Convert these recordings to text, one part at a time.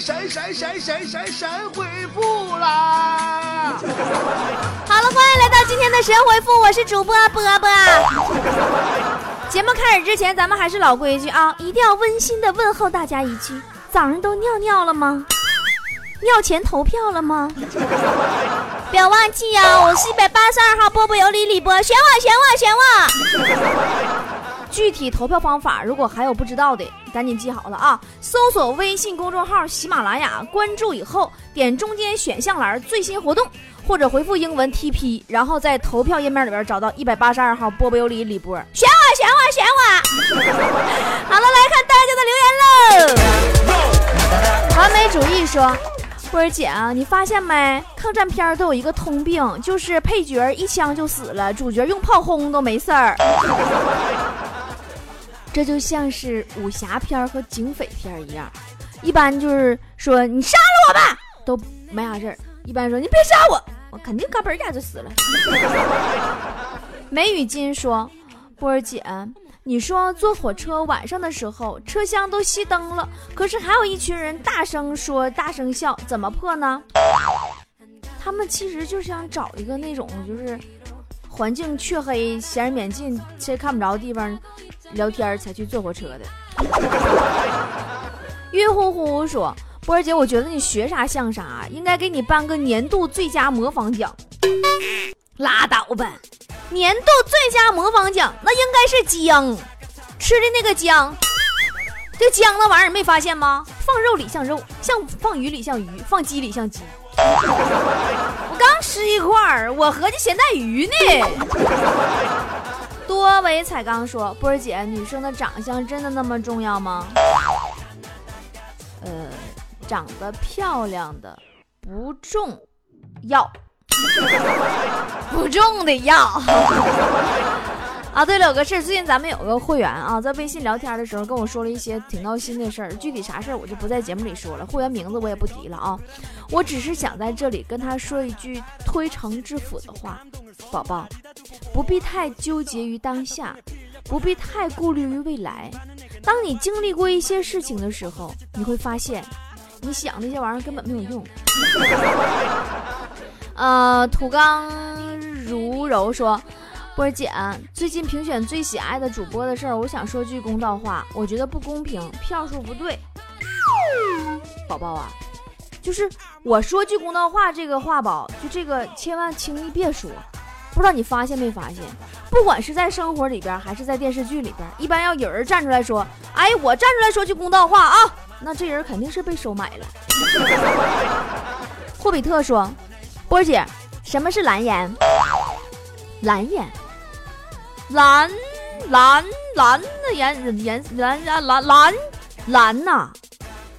神神神神神神回复啦！好了，欢迎来到今天的神回复，我是主播波波。节目开始之前，咱们还是老规矩啊，一定要温馨的问候大家一句：早上都尿尿了吗？尿前投票了吗？不要忘记呀，我是一百八十二号波波有理李波，选我选我选我。具体投票方法，如果还有不知道的，赶紧记好了啊！搜索微信公众号喜马拉雅，关注以后点中间选项栏最新活动，或者回复英文 TP，然后在投票页面里边找到一百八十二号波波有理李波，选我选我选我！好了，来看大家的留言喽。完美主义说。波儿姐啊，你发现没？抗战片都有一个通病，就是配角一枪就死了，主角用炮轰都没事儿。这就像是武侠片和警匪片一样，一般就是说你杀了我吧，都没啥事儿；一般说你别杀我，我肯定嘎嘣一下就死了。梅雨金说：“波儿姐。”你说坐火车晚上的时候，车厢都熄灯了，可是还有一群人大声说、大声笑，怎么破呢？他们其实就是想找一个那种就是环境黢黑、闲人免进、谁看不着的地方聊天才去坐火车的。晕乎乎说：“波儿姐，我觉得你学啥像啥，应该给你颁个年度最佳模仿奖。”拉倒吧。年度最佳模仿奖，那应该是姜，吃的那个姜，这姜那玩意儿没发现吗？放肉里像肉，像放鱼里像鱼，放鸡里像鸡。我刚吃一块儿，我合计咸带鱼呢。多维彩刚说：“波儿姐，女生的长相真的那么重要吗？”呃，长得漂亮的不重要。不重的要啊！对了，有个事最近咱们有个会员啊，在微信聊天的时候跟我说了一些挺闹心的事儿，具体啥事儿我就不在节目里说了，会员名字我也不提了啊。我只是想在这里跟他说一句推诚置腹的话，宝宝，不必太纠结于当下，不必太顾虑于未来。当你经历过一些事情的时候，你会发现，你想那些玩意儿根本没有用。呃，土刚如柔说：“波儿姐，最近评选最喜爱的主播的事儿，我想说句公道话，我觉得不公平，票数不对。宝宝啊，就是我说句公道话，这个话宝，就这个千万轻易别说。不知道你发现没发现，不管是在生活里边还是在电视剧里边，一般要有人站出来说，哎，我站出来说句公道话啊，那这人肯定是被收买了。霍比特说。”波姐，什么是蓝颜？蓝颜，蓝蓝蓝的颜颜蓝蓝蓝蓝蓝呐，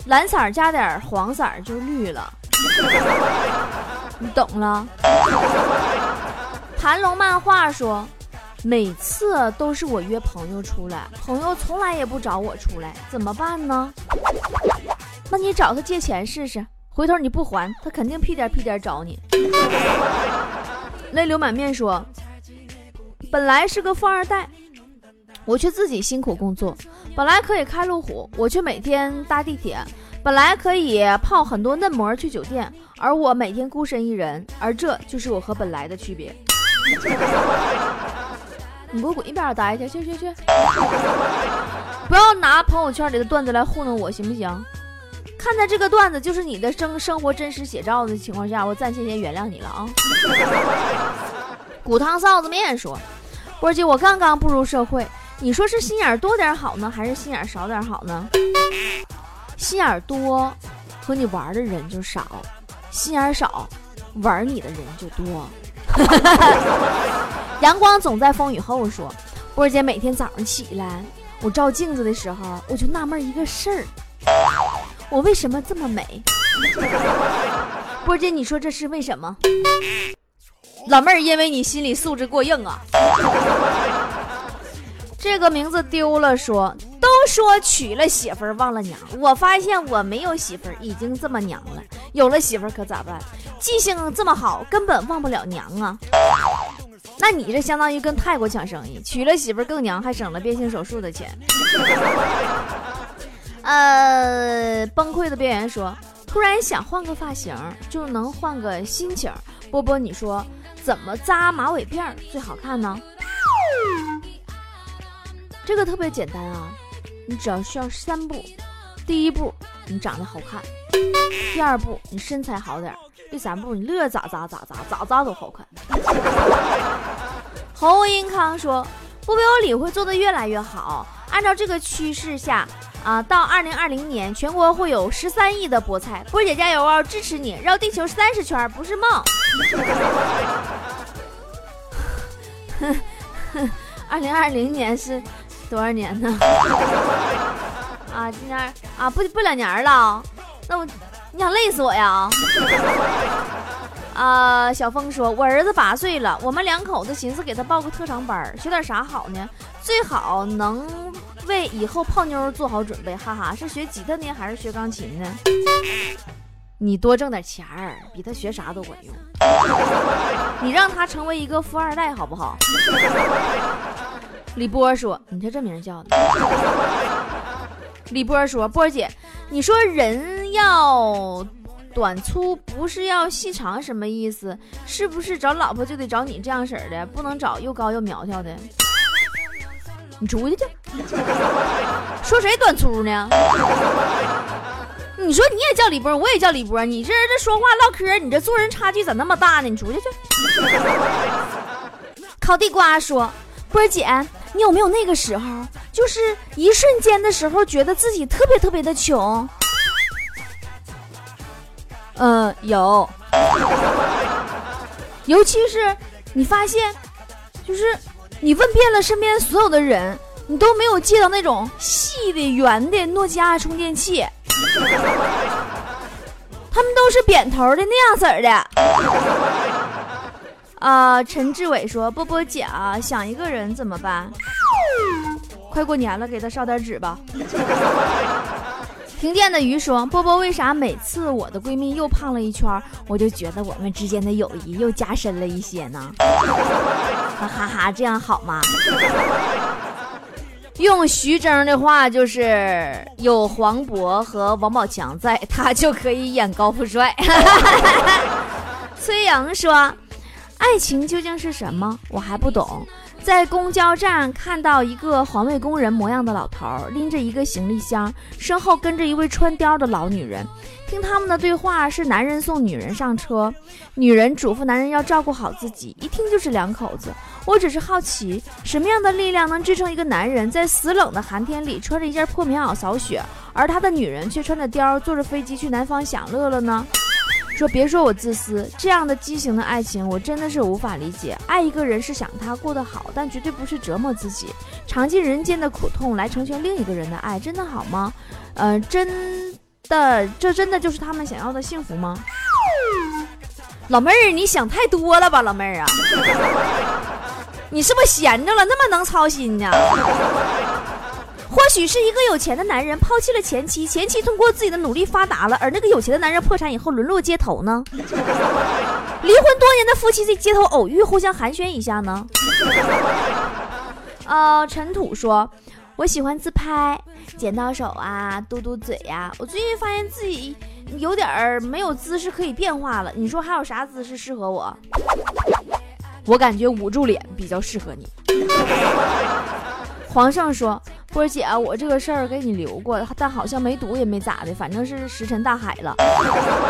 蓝色加点黄色就绿了，你懂了？盘龙漫画说，每次都是我约朋友出来，朋友从来也不找我出来，怎么办呢？那你找他借钱试试。回头你不还，他肯定屁颠屁颠找你。泪流满面说：“本来是个富二代，我却自己辛苦工作；本来可以开路虎，我却每天搭地铁；本来可以泡很多嫩模去酒店，而我每天孤身一人。而这就是我和本来的区别。你给我滚一边待去！去去去！不要拿朋友圈里的段子来糊弄我，行不行？”看在这个段子就是你的生生活真实写照的情况下，我暂且先原谅你了啊。骨汤臊子面说：“波姐，我刚刚步入社会，你说是心眼多点好呢，还是心眼少点好呢？心眼多，和你玩的人就少；心眼少，玩你的人就多。”阳光总在风雨后说：“波姐，每天早上起来，我照镜子的时候，我就纳闷一个事儿。”我为什么这么美？波姐，你说这是为什么？老妹儿，因为你心理素质过硬啊。这个名字丢了，说都说娶了媳妇儿忘了娘，我发现我没有媳妇儿，已经这么娘了。有了媳妇儿可咋办？记性这么好，根本忘不了娘啊。那你这相当于跟泰国抢生意，娶了媳妇儿更娘，还省了变性手术的钱。呃，崩溃的边缘说，突然想换个发型，就能换个心情。波波，你说怎么扎马尾辫最好看呢？这个特别简单啊，你只要需要三步。第一步，你长得好看；第二步，你身材好点；第三步，你乐咋咋咋咋咋咋都好看。侯英康说：“波波有理会做的越来越好，按照这个趋势下。”啊，到二零二零年，全国会有十三亿的菠菜。波姐加油哦，支持你！绕地球三十圈不是梦。二零二零年是多少年呢？啊，今年啊，不不两年了。那我，你想累死我呀？啊，小峰说，我儿子八岁了，我们两口子寻思给他报个特长班，学点啥好呢？最好能。为以后泡妞做好准备，哈哈，是学吉他呢还是学钢琴呢？你多挣点钱儿，比他学啥都管用。你让他成为一个富二代好不好？李波说：“你这这名叫的。”李波说：“波姐，你说人要短粗，不是要细长，什么意思？是不是找老婆就得找你这样式儿的，不能找又高又苗条的？”你出去去！说谁短粗呢？你说你也叫李波，我也叫李波，你这人这说话唠嗑，你这做人差距咋那么大呢？你出去去！烤地瓜说：“波姐，你有没有那个时候，就是一瞬间的时候，觉得自己特别特别的穷？”嗯，有。尤其是你发现，就是。你问遍了身边所有的人，你都没有借到那种细的、圆的诺基亚充电器，他们都是扁头的那样式儿的。啊，陈志伟说：“波波姐啊，想一个人怎么办？快过年了，给他烧点纸吧。”停电的鱼说：“波波，为啥每次我的闺蜜又胖了一圈，我就觉得我们之间的友谊又加深了一些呢？” 哈哈哈，这样好吗？用徐峥的话就是：“有黄渤和王宝强在，他就可以演高富帅。”崔阳说：“爱情究竟是什么？我还不懂。”在公交站看到一个环卫工人模样的老头，拎着一个行李箱，身后跟着一位穿貂的老女人。听他们的对话是男人送女人上车，女人嘱咐男人要照顾好自己。一听就是两口子。我只是好奇，什么样的力量能支撑一个男人在死冷的寒天里穿着一件破棉袄扫雪，而他的女人却穿着貂坐着飞机去南方享乐了呢？说别说我自私，这样的畸形的爱情，我真的是无法理解。爱一个人是想他过得好，但绝对不是折磨自己，尝尽人间的苦痛来成全另一个人的爱，真的好吗？呃，真的，这真的就是他们想要的幸福吗？老妹儿，你想太多了吧，老妹儿啊，你是不是闲着了？那么能操心呢？或许是一个有钱的男人抛弃了前妻，前妻通过自己的努力发达了，而那个有钱的男人破产以后沦落街头呢？离婚多年的夫妻在街头偶遇，互相寒暄一下呢？呃，尘土说：“我喜欢自拍，剪刀手啊，嘟嘟嘴呀。我最近发现自己有点儿没有姿势可以变化了。你说还有啥姿势适合我？我感觉捂住脸比较适合你。”皇上说。波姐，我这个事儿给你留过，但好像没读也没咋的，反正是石沉大海了。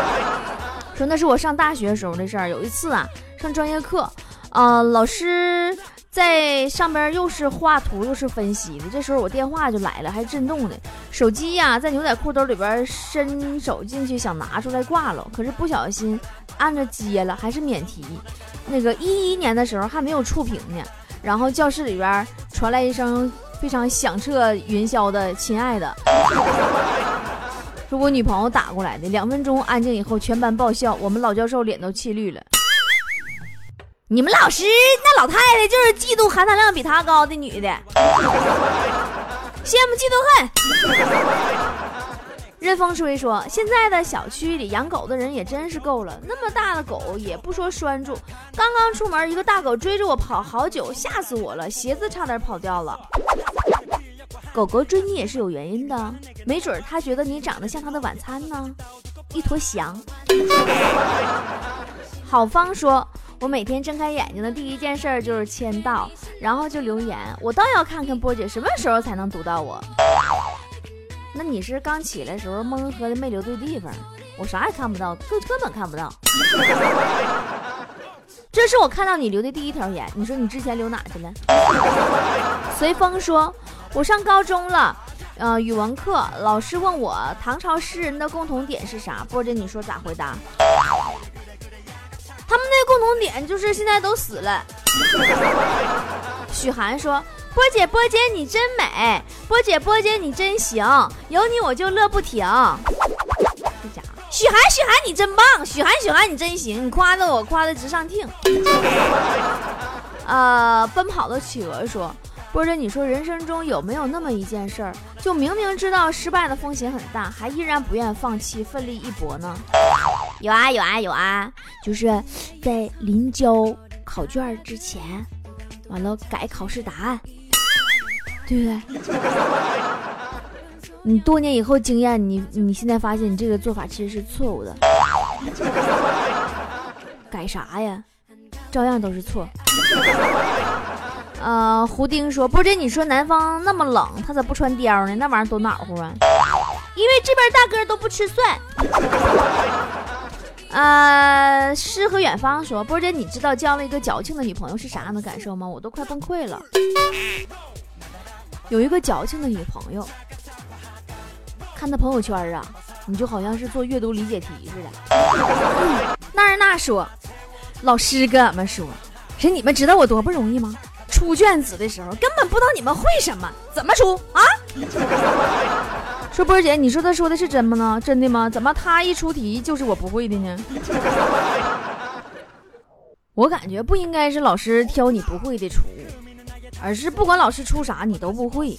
说那是我上大学时候的事儿。有一次啊，上专业课，呃，老师在上边又是画图又是分析的，这时候我电话就来了，还震动的。手机呀，在牛仔裤兜里边伸手进去想拿出来挂了，可是不小心按着接了，还是免提。那个一一年的时候还没有触屏呢，然后教室里边传来一声。非常响彻云霄的，亲爱的，是我女朋友打过来的。两分钟安静以后，全班爆笑，我们老教授脸都气绿了。你们老师那老太太就是嫉妒含糖量比她高的女的，羡慕嫉妒恨。任风吹说：“现在的小区里养狗的人也真是够了，那么大的狗也不说拴住。刚刚出门，一个大狗追着我跑好久，吓死我了，鞋子差点跑掉了。”狗狗追你也是有原因的，没准它觉得你长得像它的晚餐呢，一坨翔。好方说，我每天睁开眼睛的第一件事就是签到，然后就留言。我倒要看看波姐什么时候才能读到我。那你是刚起来时候蒙喝的，没留对地方，我啥也看不到，根根本看不到。这是我看到你留的第一条言，你说你之前留哪去了？随风说，我上高中了，呃，语文课老师问我唐朝诗人的共同点是啥？波姐，你说咋回答？他们那共同点就是现在都死了。许寒说，波姐波姐你真美，波姐波姐你真行，有你我就乐不停。这家伙许涵，许涵，你真棒！许涵，许涵，你真行！你夸的我夸的直上听。呃，奔跑的企鹅说：“波姐，你说人生中有没有那么一件事儿，就明明知道失败的风险很大，还依然不愿放弃，奋力一搏呢？”有啊，有啊，有啊，就是在临交考卷之前，完了改考试答案，对不对？你多年以后经验，你你现在发现你这个做法其实是错误的，改啥呀？照样都是错。呃，胡丁说，不是你说南方那么冷，他咋不穿貂呢？那玩意儿多暖和啊！因为这边大哥都不吃蒜。呃，诗和远方说，波姐，你知道交了一个矫情的女朋友是啥样的感受吗？我都快崩溃了。有一个矫情的女朋友。看她朋友圈啊，你就好像是做阅读理解题似的。那人那说，老师跟俺们说，说你们知道我多不容易吗？出卷子的时候根本不知道你们会什么，怎么出啊？说波儿姐，你说他说的是真吗？真的吗？怎么他一出题就是我不会的呢？我感觉不应该是老师挑你不会的出，而是不管老师出啥你都不会。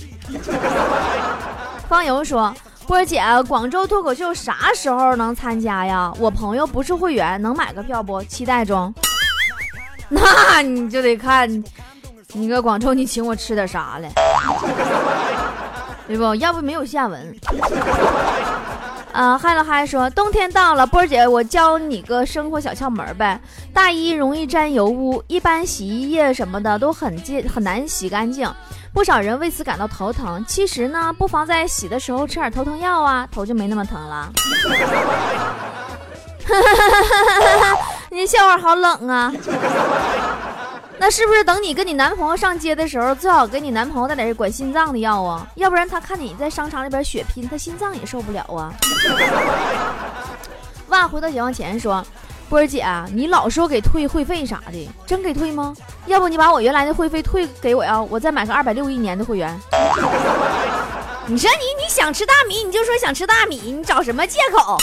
方游说。波姐，广州脱口秀啥时候能参加呀？我朋友不是会员，能买个票不？期待中。那你就得看，你搁广州，你请我吃点啥了？对不？要不没有下文。啊，嗨了嗨，说冬天到了，波儿姐，我教你个生活小窍门呗。大衣容易沾油污，一般洗衣液什么的都很净，很难洗干净。不少人为此感到头疼，其实呢，不妨在洗的时候吃点头疼药啊，头就没那么疼了。你笑话好冷啊！那是不是等你跟你男朋友上街的时候，最好给你男朋友带点管心脏的药啊？要不然他看你在商场里边血拼，他心脏也受不了啊。万回到解放前说。波儿姐，你老说给退会费啥的，真给退吗？要不你把我原来的会费退给我呀，我再买个二百六一年的会员。你说你你想吃大米，你就说想吃大米，你找什么借口？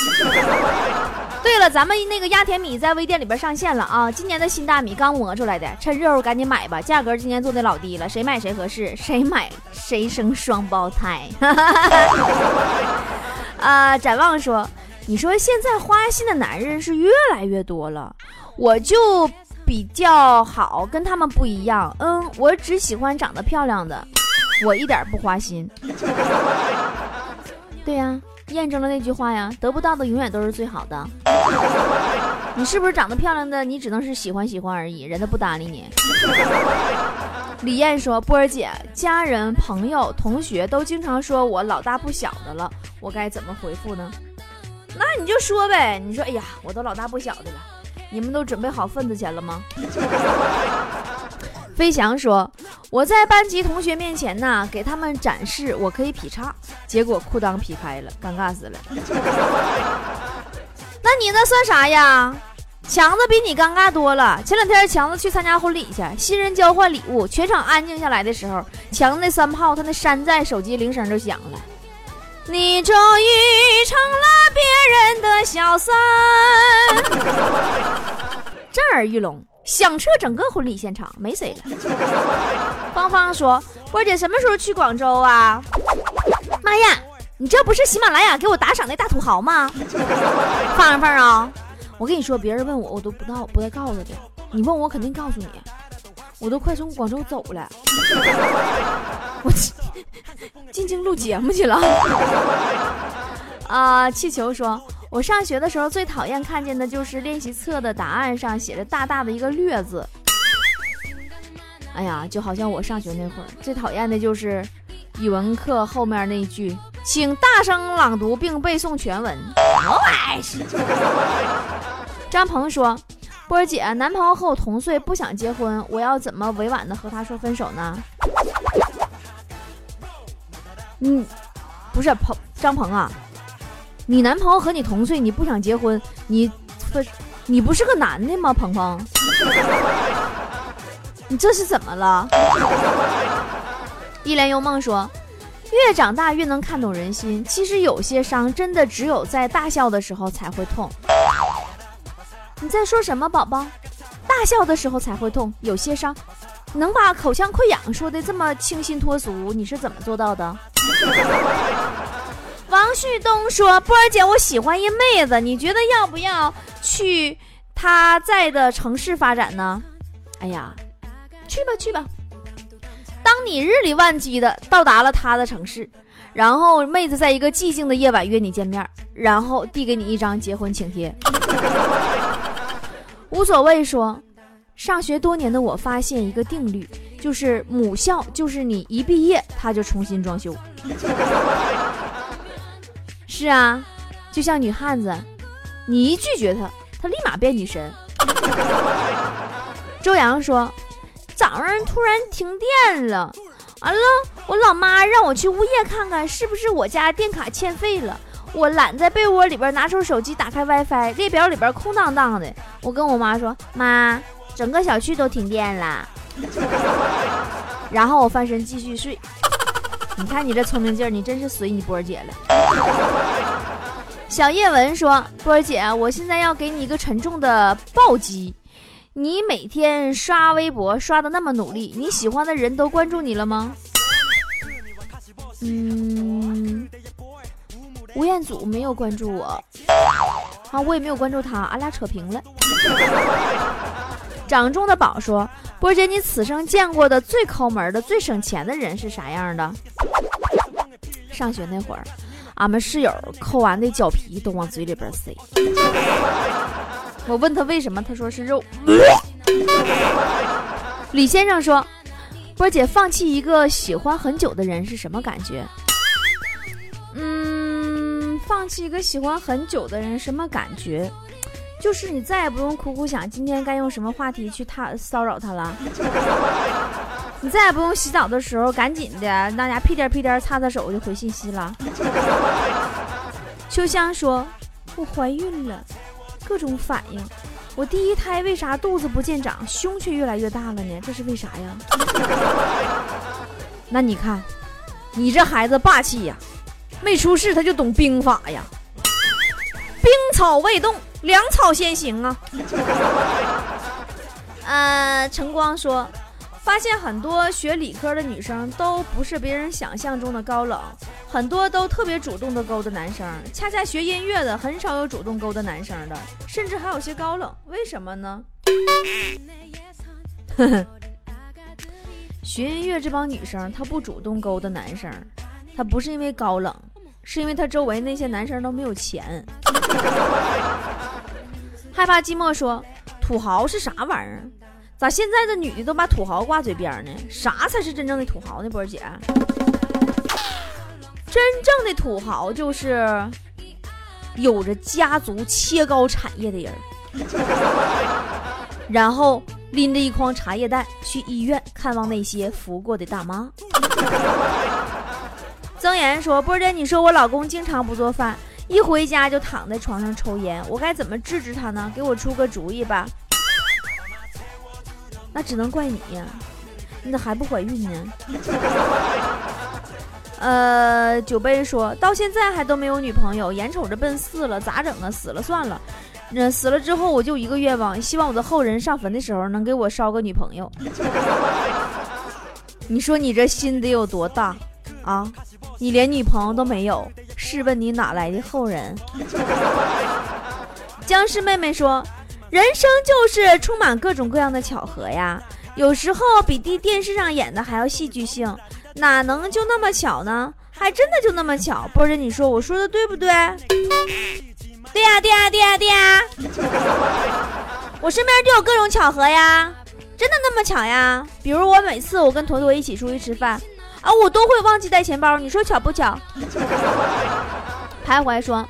对了，咱们那个压田米在微店里边上线了啊，今年的新大米刚磨出来的，趁热乎赶紧买吧，价格今年做的老低了，谁买谁合适，谁买谁生双胞胎。啊，展望说。你说现在花心的男人是越来越多了，我就比较好，跟他们不一样。嗯，我只喜欢长得漂亮的，我一点不花心。对呀，验证了那句话呀，得不到的永远都是最好的。你是不是长得漂亮的？你只能是喜欢喜欢而已，人家不搭理你。李艳说：“波儿姐，家人、朋友、同学都经常说我老大不小的了，我该怎么回复呢？”那你就说呗，你说，哎呀，我都老大不小的了，你们都准备好份子钱了吗？飞翔说，我在班级同学面前呢，给他们展示我可以劈叉，结果裤裆劈开了，尴尬死了。那你那算啥呀？强子比你尴尬多了。前两天强子去参加婚礼去，新人交换礼物，全场安静下来的时候，强子那三炮，他那山寨手机铃声就响了。你终于成了别人的小三，震耳欲聋，响彻整个婚礼现场，没谁了。芳芳说：“波姐什么时候去广州啊？”妈呀，你这不是喜马拉雅给我打赏那大土豪吗？芳芳啊，我跟你说，别人问我，我都不知道，不带告诉的。你问我，肯定告诉你。我都快从广州走了，我进京录节目去了。啊，气球说，我上学的时候最讨厌看见的就是练习册的答案上写着大大的一个略字。哎呀，就好像我上学那会儿最讨厌的就是语文课后面那一句，请大声朗读并背诵全文。张鹏说。波儿姐，男朋友和我同岁，不想结婚，我要怎么委婉的和他说分手呢？嗯，不是鹏张鹏啊，你男朋友和你同岁，你不想结婚，你不，你不是个男的吗？鹏鹏，你这是怎么了？一帘幽梦说，越长大越能看懂人心，其实有些伤真的只有在大笑的时候才会痛。你在说什么，宝宝？大笑的时候才会痛，有些伤。能把口腔溃疡说的这么清新脱俗，你是怎么做到的？王旭东说：“波儿姐，我喜欢一妹子，你觉得要不要去她在的城市发展呢？”哎呀，去吧去吧。当你日理万机的到达了她的城市，然后妹子在一个寂静的夜晚约你见面，然后递给你一张结婚请帖。无所谓。说，上学多年的我发现一个定律，就是母校就是你一毕业他就重新装修。是啊，就像女汉子，你一拒绝她，她立马变女神。周洋说，早上突然停电了，完了，我老妈让我去物业看看是不是我家电卡欠费了。我懒在被窝里边拿出手机打开 WiFi，列表里边空荡荡的。我跟我妈说：“妈，整个小区都停电了。”然后我翻身继续睡。你看你这聪明劲儿，你真是随你波儿姐了。小叶文说：“波儿姐，我现在要给你一个沉重的暴击。你每天刷微博刷的那么努力，你喜欢的人都关注你了吗？”嗯。吴彦祖没有关注我，啊，我也没有关注他，俺俩扯平了。掌中的宝说：“波儿姐，你此生见过的最抠门的、最省钱的人是啥样的？”上学那会儿，俺们室友抠完的脚皮都往嘴里边塞。我问他为什么，他说是肉。李先生说：“波姐，放弃一个喜欢很久的人是什么感觉？”嗯放弃一个喜欢很久的人，什么感觉？就是你再也不用苦苦想今天该用什么话题去他骚扰他了。你再也不用洗澡的时候赶紧的，大家屁颠屁颠擦擦手就回信息了。秋香说：“我怀孕了，各种反应。我第一胎为啥肚子不见长，胸却越来越大了呢？这是为啥呀？” 那你看，你这孩子霸气呀！没出世他就懂兵法呀，兵草未动，粮草先行啊。呃，晨光说，发现很多学理科的女生都不是别人想象中的高冷，很多都特别主动的勾搭男生，恰恰学音乐的很少有主动勾搭男生的，甚至还有些高冷，为什么呢？呵呵，学音乐这帮女生她不主动勾搭男生，她不是因为高冷。是因为她周围那些男生都没有钱。害怕寂寞说：“土豪是啥玩意儿？咋现在的女的都把土豪挂嘴边呢？啥才是真正的土豪呢？波儿姐，真正的土豪就是有着家族切糕产业的人，然后拎着一筐茶叶蛋去医院看望那些服过的大妈。”曾岩说：“波姐，你说我老公经常不做饭，一回家就躺在床上抽烟，我该怎么制止他呢？给我出个主意吧。”那只能怪你呀，你咋还不怀孕呢？呃，酒杯说到现在还都没有女朋友，眼瞅着奔四了，咋整啊？死了算了，那死了之后我就一个愿望，希望我的后人上坟的时候能给我烧个女朋友。你说你这心得有多大啊？你连女朋友都没有，试问你哪来的后人？僵尸妹妹说：“人生就是充满各种各样的巧合呀，有时候比电电视上演的还要戏剧性，哪能就那么巧呢？还真的就那么巧。波姐，你说我说的对不对？对呀，对呀，对呀，对呀。我身边就有各种巧合呀，真的那么巧呀？比如我每次我跟坨坨一起出去吃饭啊，我都会忘记带钱包，你说巧不巧？徘徊说。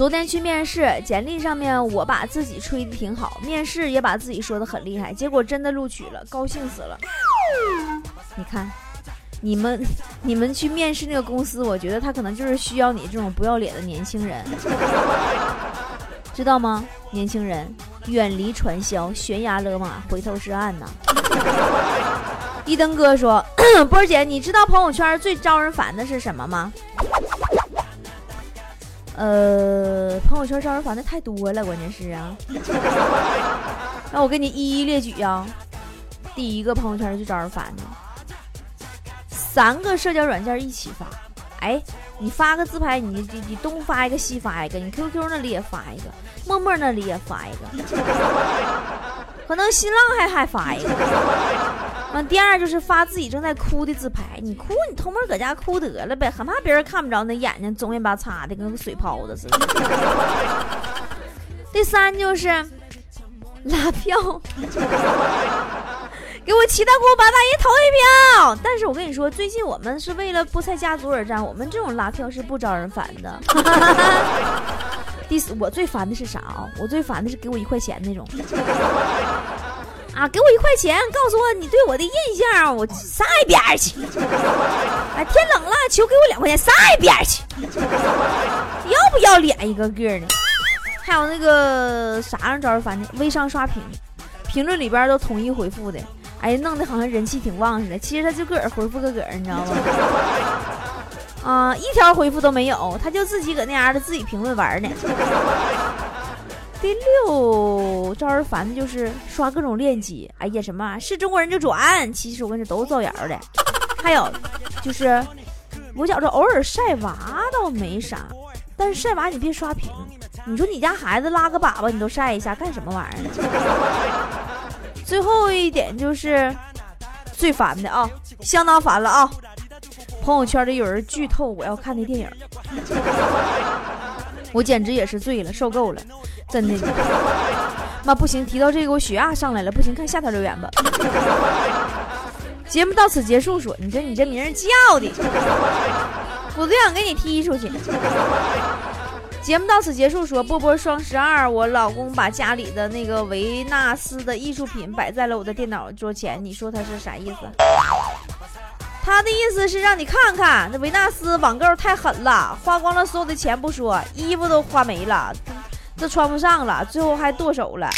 昨天去面试，简历上面我把自己吹的挺好，面试也把自己说的很厉害，结果真的录取了，高兴死了。你看，你们你们去面试那个公司，我觉得他可能就是需要你这种不要脸的年轻人，知道吗？年轻人，远离传销，悬崖勒马，回头是岸呐。一灯哥说，波儿姐，你知道朋友圈最招人烦的是什么吗？呃，朋友圈招人烦的太多了，关键是啊，那我给你一一列举啊。第一个朋友圈就招人烦的，三个社交软件一起发，哎，你发个自拍，你你你东发一个西发一个，你 QQ 那里也发一个，陌陌那里也发一个，可能新浪还还发一个。完，第二就是发自己正在哭的自拍，你哭你偷摸搁家哭得了呗，很怕别人看不着那眼睛肿眼巴擦的，跟个水泡子似的。第三就是拉票，给我七大姑八大姨投一票。但是我跟你说，最近我们是为了菠菜家族而战，我们这种拉票是不招人烦的。第四，我最烦的是啥啊？我最烦的是给我一块钱那种。啊，给我一块钱，告诉我你对我的印象，我上一边去。哎，天冷了，求给我两块钱，上一边去。要不要脸一个个的？还有那个啥样招儿，反正？微商刷屏，评论里边都统一回复的，哎，弄得好像人气挺旺似的。其实他就个儿回复个个儿，你知道吗？啊，一条回复都没有，他就自己搁那样的自己评论玩呢。第六招人烦的就是刷各种链接，哎呀，什么是中国人就转，其实我跟你说都是造谣的。还有就是，我觉着偶尔晒娃倒没啥，但是晒娃你别刷屏。你说你家孩子拉个粑粑你都晒一下，干什么玩意儿？最后一点就是最烦的啊，相当烦了啊！朋友圈里有人剧透我要看的电影，我简直也是醉了，受够了。真的，妈不行，提到这个我血压上来了，不行，看下条留言吧。节目到此结束，说你这你这名儿叫的，我都想给你踢出去。节目到此结束，说波波双十二，我老公把家里的那个维纳斯的艺术品摆在了我的电脑桌前，你说他是啥意思？他的意思是让你看看，那维纳斯网购太狠了，花光了所有的钱不说，衣服都花没了。这穿不上了，最后还剁手了。